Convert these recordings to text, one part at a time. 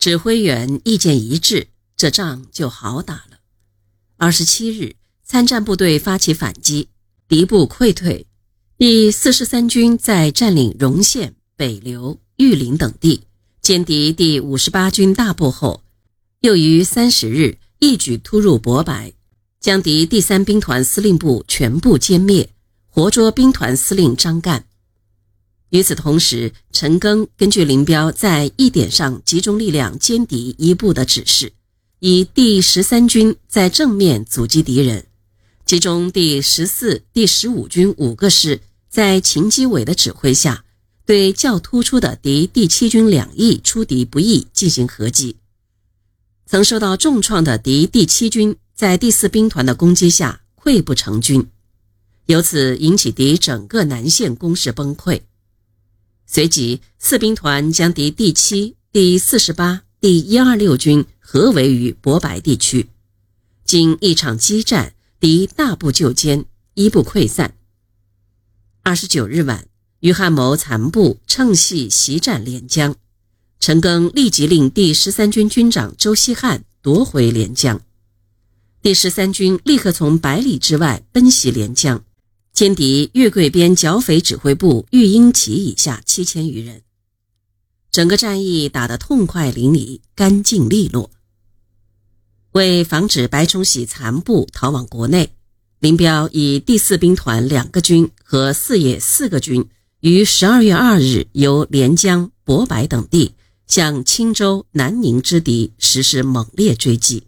指挥员意见一致，这仗就好打了。二十七日，参战部队发起反击，敌部溃退。第四十三军在占领荣县、北流、玉林等地，歼敌第五十八军大部后，又于三十日一举突入博白，将敌第三兵团司令部全部歼灭，活捉兵团司令张干。与此同时，陈赓根据林彪在一点上集中力量歼敌一部的指示，以第十三军在正面阻击敌人，其中第十四、第十五军五个师。在秦基伟的指挥下，对较突出的敌第七军两翼出敌不意进行合击。曾受到重创的敌第七军在第四兵团的攻击下溃不成军，由此引起敌整个南线攻势崩溃。随即，四兵团将敌第七、第四十八、第一二六军合围于博白地区，经一场激战，敌大部就歼，一部溃散。二十九日晚，于汉谋残部乘隙袭占连江，陈赓立即令第十三军军长周希汉夺回连江，第十三军立刻从百里之外奔袭连江，歼敌岳桂边剿匪指挥部玉英旗以下七千余人。整个战役打得痛快淋漓、干净利落。为防止白崇禧残部逃往国内。林彪以第四兵团两个军和四野四个军，于十二月二日由连江、博白等地向青州、南宁之敌实施猛烈追击，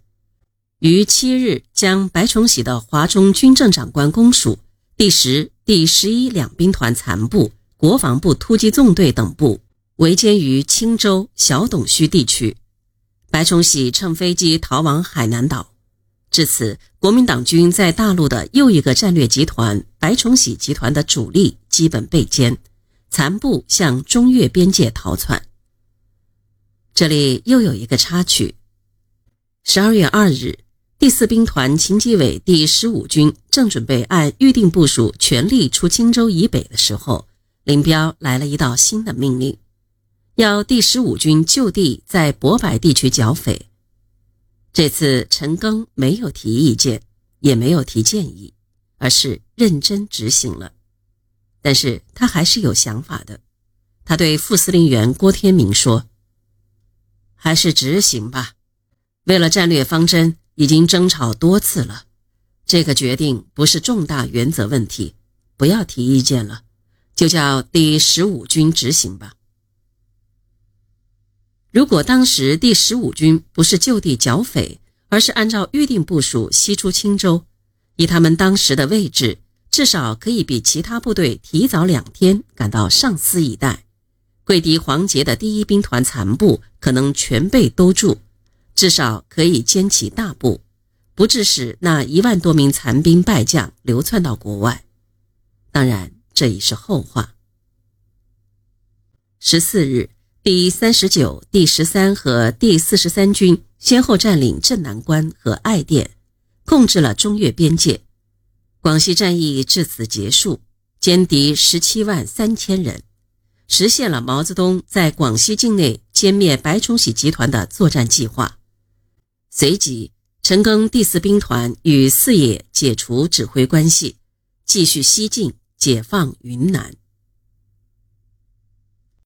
于七日将白崇禧的华中军政长官公署、第十、第十一两兵团残部、国防部突击纵队等部围歼于青州、小董须地区。白崇禧乘飞机逃往海南岛。至此，国民党军在大陆的又一个战略集团——白崇禧集团的主力基本被歼，残部向中越边界逃窜。这里又有一个插曲：十二月二日，第四兵团秦基伟第十五军正准备按预定部署全力出荆州以北的时候，林彪来了一道新的命令，要第十五军就地在博白地区剿匪。这次陈赓没有提意见，也没有提建议，而是认真执行了。但是他还是有想法的。他对副司令员郭天明说：“还是执行吧。为了战略方针，已经争吵多次了。这个决定不是重大原则问题，不要提意见了，就叫第十五军执行吧。”如果当时第十五军不是就地剿匪，而是按照预定部署西出青州，以他们当时的位置，至少可以比其他部队提早两天赶到上思一带。桂敌黄杰的第一兵团残部可能全被兜住，至少可以歼其大部，不致使那一万多名残兵败将流窜到国外。当然，这已是后话。十四日。第三十九、第十三和第四十三军先后占领镇南关和爱店，控制了中越边界。广西战役至此结束，歼敌十七万三千人，实现了毛泽东在广西境内歼灭白崇禧集团的作战计划。随即，陈赓第四兵团与四野解除指挥关系，继续西进，解放云南。